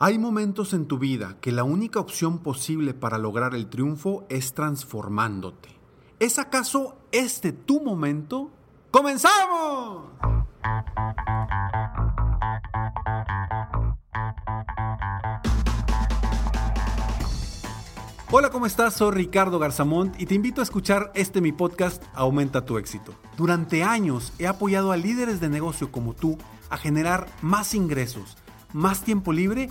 Hay momentos en tu vida que la única opción posible para lograr el triunfo es transformándote. ¿Es acaso este tu momento? ¡Comenzamos! Hola, ¿cómo estás? Soy Ricardo Garzamont y te invito a escuchar este mi podcast Aumenta tu éxito. Durante años he apoyado a líderes de negocio como tú a generar más ingresos, más tiempo libre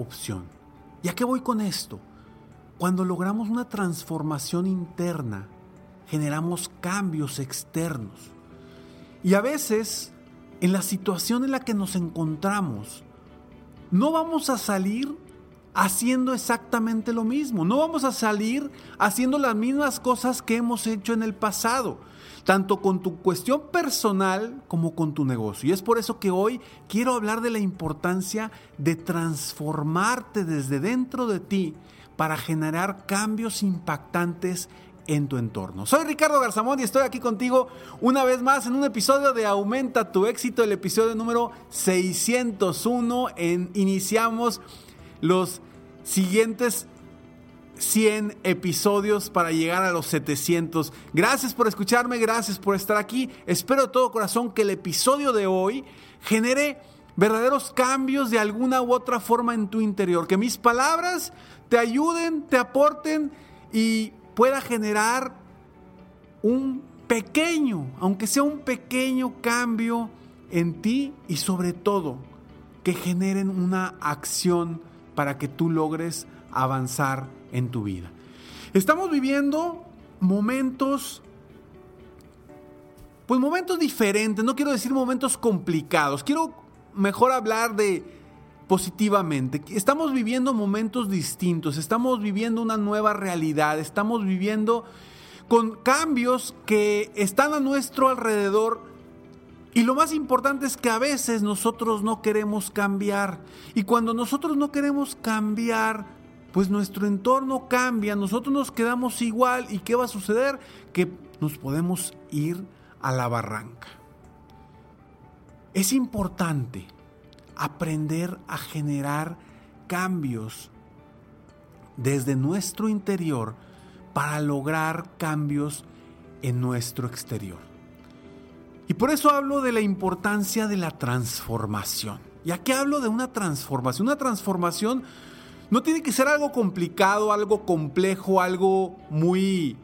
opción. ¿Y a qué voy con esto? Cuando logramos una transformación interna, generamos cambios externos. Y a veces, en la situación en la que nos encontramos, no vamos a salir haciendo exactamente lo mismo. No vamos a salir haciendo las mismas cosas que hemos hecho en el pasado tanto con tu cuestión personal como con tu negocio. Y es por eso que hoy quiero hablar de la importancia de transformarte desde dentro de ti para generar cambios impactantes en tu entorno. Soy Ricardo Garzamón y estoy aquí contigo una vez más en un episodio de Aumenta tu éxito, el episodio número 601. En, iniciamos los siguientes 100 episodios para llegar a los 700. Gracias por escucharme, gracias por estar aquí. Espero de todo corazón que el episodio de hoy genere verdaderos cambios de alguna u otra forma en tu interior. Que mis palabras te ayuden, te aporten y pueda generar un pequeño, aunque sea un pequeño cambio en ti y sobre todo que generen una acción para que tú logres avanzar en tu vida. Estamos viviendo momentos, pues momentos diferentes, no quiero decir momentos complicados, quiero mejor hablar de positivamente. Estamos viviendo momentos distintos, estamos viviendo una nueva realidad, estamos viviendo con cambios que están a nuestro alrededor y lo más importante es que a veces nosotros no queremos cambiar. Y cuando nosotros no queremos cambiar, pues nuestro entorno cambia, nosotros nos quedamos igual y ¿qué va a suceder? Que nos podemos ir a la barranca. Es importante aprender a generar cambios desde nuestro interior para lograr cambios en nuestro exterior. Y por eso hablo de la importancia de la transformación. ¿Y aquí hablo de una transformación? Una transformación no tiene que ser algo complicado, algo complejo, algo muy,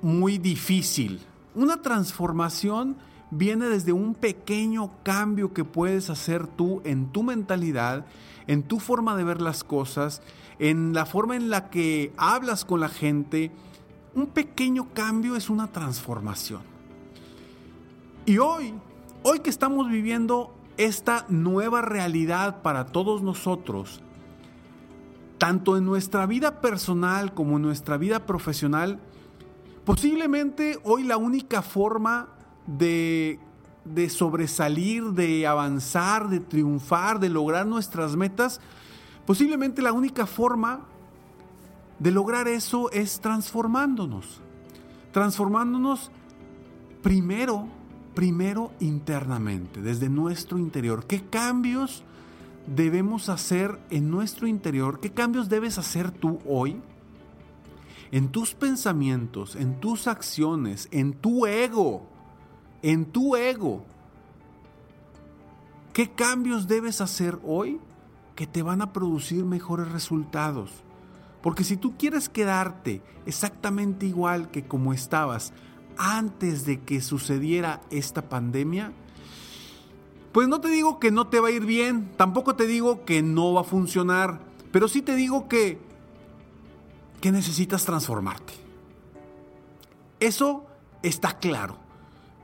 muy difícil. Una transformación viene desde un pequeño cambio que puedes hacer tú en tu mentalidad, en tu forma de ver las cosas, en la forma en la que hablas con la gente. Un pequeño cambio es una transformación. Y hoy, hoy que estamos viviendo esta nueva realidad para todos nosotros, tanto en nuestra vida personal como en nuestra vida profesional, posiblemente hoy la única forma de, de sobresalir, de avanzar, de triunfar, de lograr nuestras metas, posiblemente la única forma de lograr eso es transformándonos. Transformándonos primero, primero internamente, desde nuestro interior. ¿Qué cambios debemos hacer en nuestro interior? ¿Qué cambios debes hacer tú hoy? En tus pensamientos, en tus acciones, en tu ego, en tu ego. ¿Qué cambios debes hacer hoy que te van a producir mejores resultados? Porque si tú quieres quedarte exactamente igual que como estabas antes de que sucediera esta pandemia, pues no te digo que no te va a ir bien, tampoco te digo que no va a funcionar, pero sí te digo que, que necesitas transformarte. Eso está claro.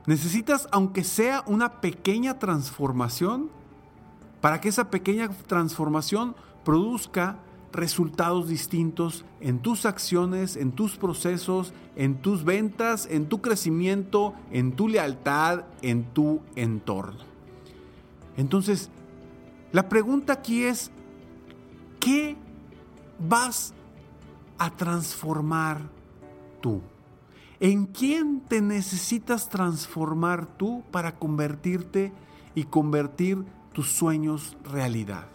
Necesitas, aunque sea una pequeña transformación, para que esa pequeña transformación produzca resultados distintos en tus acciones, en tus procesos, en tus ventas, en tu crecimiento, en tu lealtad, en tu entorno. Entonces, la pregunta aquí es, ¿qué vas a transformar tú? ¿En quién te necesitas transformar tú para convertirte y convertir tus sueños realidad?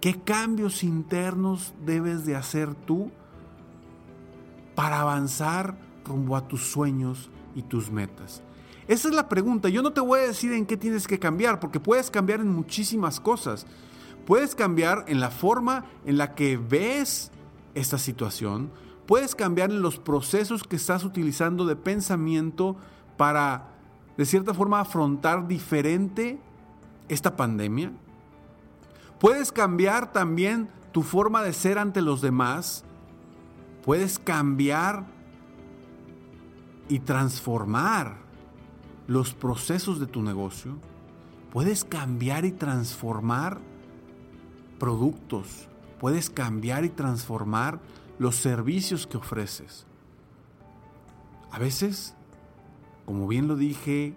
¿Qué cambios internos debes de hacer tú para avanzar rumbo a tus sueños y tus metas? Esa es la pregunta. Yo no te voy a decir en qué tienes que cambiar, porque puedes cambiar en muchísimas cosas. Puedes cambiar en la forma en la que ves esta situación, puedes cambiar en los procesos que estás utilizando de pensamiento para, de cierta forma, afrontar diferente esta pandemia. Puedes cambiar también tu forma de ser ante los demás. Puedes cambiar y transformar los procesos de tu negocio. Puedes cambiar y transformar productos. Puedes cambiar y transformar los servicios que ofreces. A veces, como bien lo dije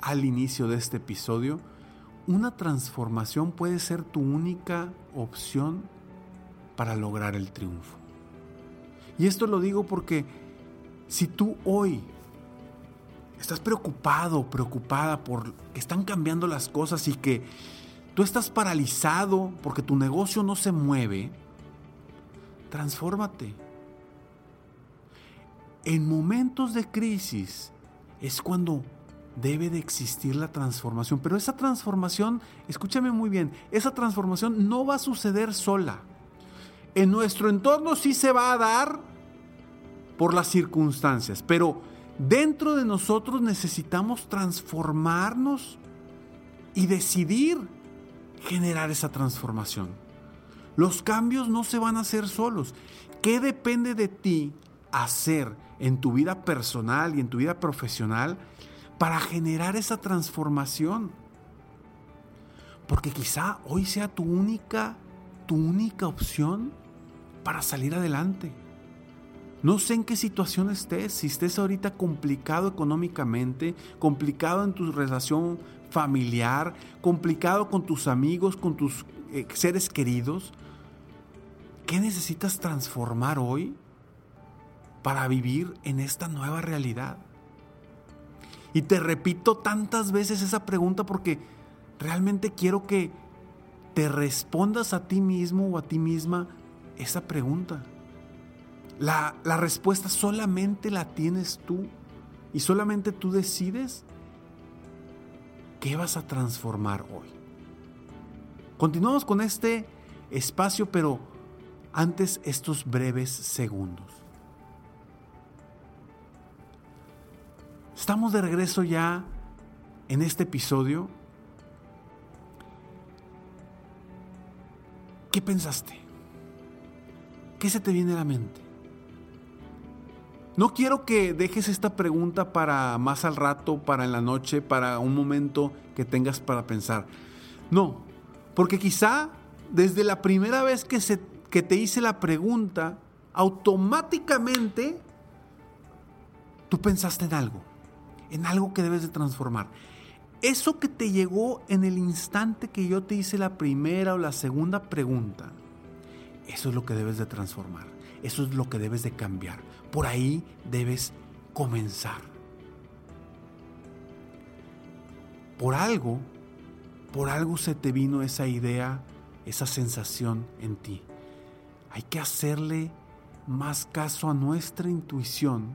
al inicio de este episodio, una transformación puede ser tu única opción para lograr el triunfo. Y esto lo digo porque si tú hoy estás preocupado, preocupada por que están cambiando las cosas y que tú estás paralizado porque tu negocio no se mueve, transfórmate. En momentos de crisis es cuando debe de existir la transformación. Pero esa transformación, escúchame muy bien, esa transformación no va a suceder sola. En nuestro entorno sí se va a dar por las circunstancias, pero dentro de nosotros necesitamos transformarnos y decidir generar esa transformación. Los cambios no se van a hacer solos. ¿Qué depende de ti hacer en tu vida personal y en tu vida profesional para generar esa transformación. Porque quizá hoy sea tu única, tu única opción para salir adelante. No sé en qué situación estés, si estés ahorita complicado económicamente, complicado en tu relación familiar, complicado con tus amigos, con tus eh, seres queridos. ¿Qué necesitas transformar hoy para vivir en esta nueva realidad? Y te repito tantas veces esa pregunta porque realmente quiero que te respondas a ti mismo o a ti misma esa pregunta. La, respuesta solamente la tienes tú y solamente tú decides qué vas a transformar hoy. Continuamos con este espacio, pero antes estos breves segundos. Estamos de regreso ya en este episodio. ¿Qué pensaste? ¿Qué se te viene a la mente? No quiero que dejes esta pregunta para más al rato, para en la noche, para un momento que tengas para pensar. No, porque quizá desde la primera vez que, se, que te hice la pregunta, automáticamente tú pensaste en algo en algo que debes de transformar. Eso que te llegó en el instante que yo te hice la primera o la segunda pregunta, eso es lo que debes de transformar. Eso es lo que debes de cambiar. Por ahí debes comenzar. Por algo, por algo se te vino esa idea, esa sensación en ti. Hay que hacerle más caso a nuestra intuición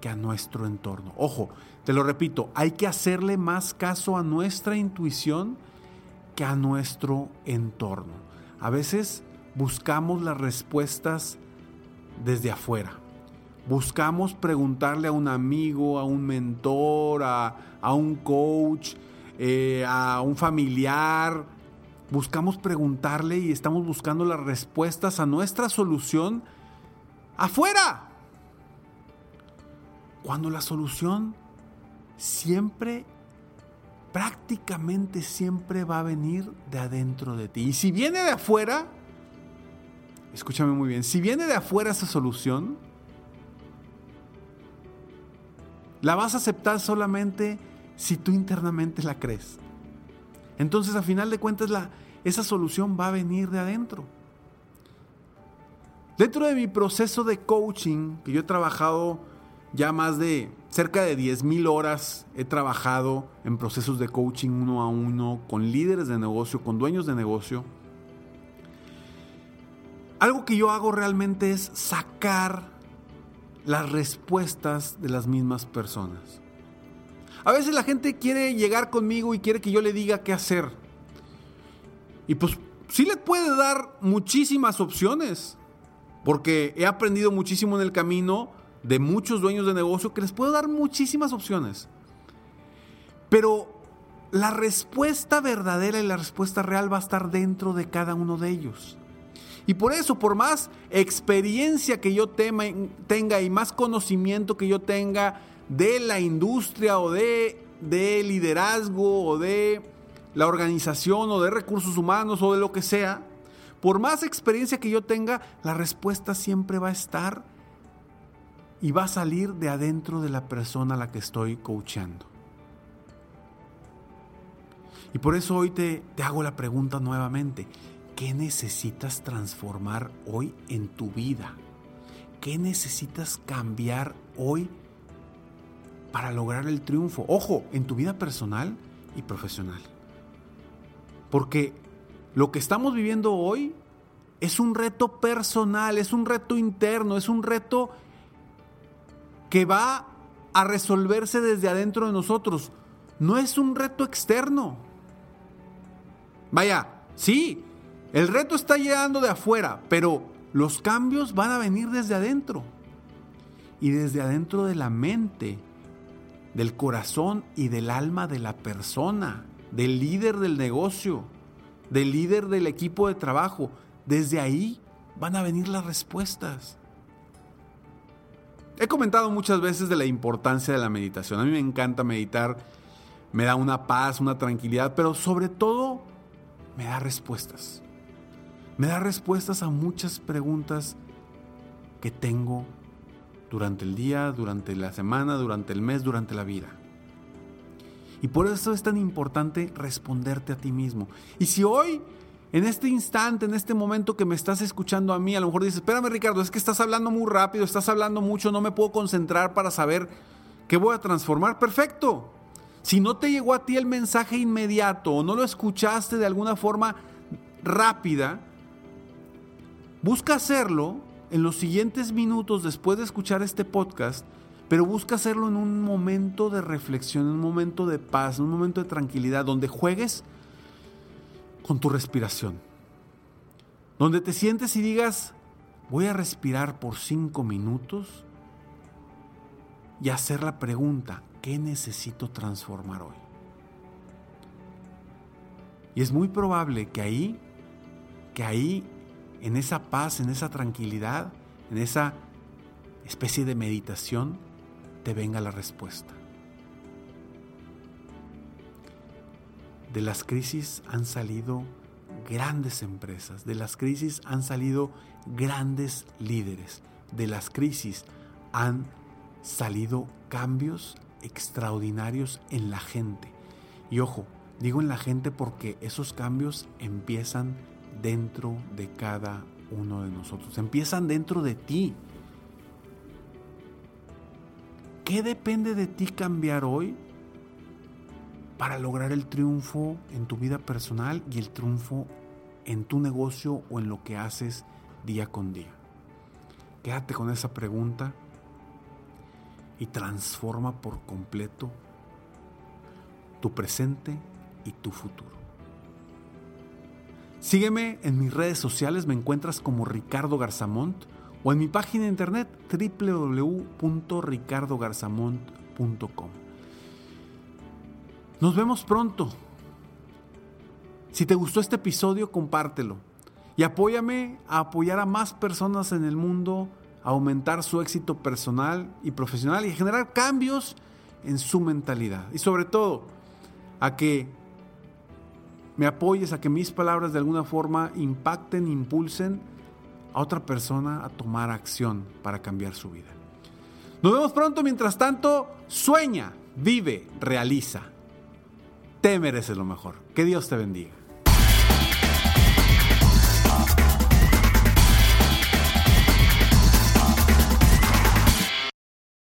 que a nuestro entorno. Ojo, te lo repito, hay que hacerle más caso a nuestra intuición que a nuestro entorno. A veces buscamos las respuestas desde afuera. Buscamos preguntarle a un amigo, a un mentor, a, un coach, eh, a un familiar. Buscamos preguntarle y estamos buscando las respuestas a nuestra solución afuera. Cuando la solución siempre prácticamente siempre va a venir de adentro de ti. Y si viene de afuera, escúchame muy bien, si viene de afuera esa solución, la vas a aceptar solamente si tú internamente la crees. Entonces, a final de cuentas, esa solución va a venir de adentro. Dentro de mi proceso de coaching, que yo he trabajado ya más de cerca de 10.000 horas, he trabajado en procesos de coaching uno a uno con líderes de negocio, con dueños de negocio. Algo que yo hago realmente es sacar las respuestas de las mismas personas. A veces la gente quiere llegar conmigo y quiere que yo le diga qué hacer. Y pues sí le puede dar muchísimas opciones, porque he aprendido muchísimo en el camino de muchos dueños de negocio que les puedo dar muchísimas opciones. Pero la respuesta verdadera y la respuesta real va a estar dentro de cada uno de ellos. Y por eso, por más experiencia que yo tenga y más conocimiento que yo tenga de la industria o de, de liderazgo o de la organización o de recursos humanos o de lo que sea, por más experiencia que yo tenga, la respuesta siempre va a estar y va a salir de adentro de la persona a la que estoy coachando. Y por eso hoy te hago la pregunta nuevamente. ¿Qué necesitas transformar hoy en tu vida? ¿Qué necesitas cambiar hoy para lograr el triunfo? Ojo, en tu vida personal y profesional. Porque lo que estamos viviendo hoy es un reto personal, es un reto interno, es un reto que va a resolverse desde adentro de nosotros. No es un reto externo. Vaya, sí, el reto está llegando de afuera, pero los cambios van a venir desde adentro. Y desde adentro de la mente, del corazón y del alma de la persona, del líder del negocio, del líder del equipo de trabajo. Desde ahí van a venir las respuestas. He comentado muchas veces de la importancia de la meditación. A mí me encanta meditar, me da una paz, una tranquilidad, pero sobre todo me da respuestas me da respuestas a muchas preguntas que tengo durante el día, durante la semana, durante el mes, durante la vida. Y por eso es tan importante responderte a ti mismo. Y si hoy, en este instante, en este momento que me estás escuchando a mí, a lo mejor dices, espérame Ricardo, es que estás hablando muy rápido, estás hablando mucho, no me puedo concentrar para saber qué voy a transformar. Perfecto. Si no te llegó a ti el mensaje inmediato o no lo escuchaste de alguna forma rápida, Busca hacerlo en los siguientes minutos después de escuchar este podcast, pero busca hacerlo en un momento de reflexión, en un momento de paz, en un momento de tranquilidad, donde juegues con tu respiración. Donde te sientes y digas, voy a respirar por cinco minutos y hacer la pregunta, ¿qué necesito transformar hoy? Y es muy probable que ahí, que ahí en esa paz, en esa tranquilidad, en esa especie de meditación, te venga la respuesta. De las crisis han salido grandes empresas, de las crisis han salido grandes líderes, de las crisis han salido cambios extraordinarios en la gente. Y ojo, digo en la gente porque esos cambios empiezan dentro de cada uno de nosotros. Empiezan dentro de ti. ¿Qué depende de ti cambiar hoy para lograr el triunfo en tu vida personal y el triunfo en tu negocio o en lo que haces día con día? Quédate con esa pregunta y transforma por completo tu presente y tu futuro. Sígueme en mis redes sociales, me encuentras como Ricardo Garzamont o en mi página de internet www.ricardogarzamont.com. Nos vemos pronto. Si te gustó este episodio, compártelo y apóyame a apoyar a más personas en el mundo, a aumentar su éxito personal y profesional y generar cambios en su mentalidad. Y sobre todo, a que me apoyes, a que mis palabras de alguna forma impacten, impulsen a otra persona a tomar acción para cambiar su vida. Nos vemos pronto, mientras tanto, sueña, vive, realiza. Te mereces lo mejor. Que Dios te bendiga.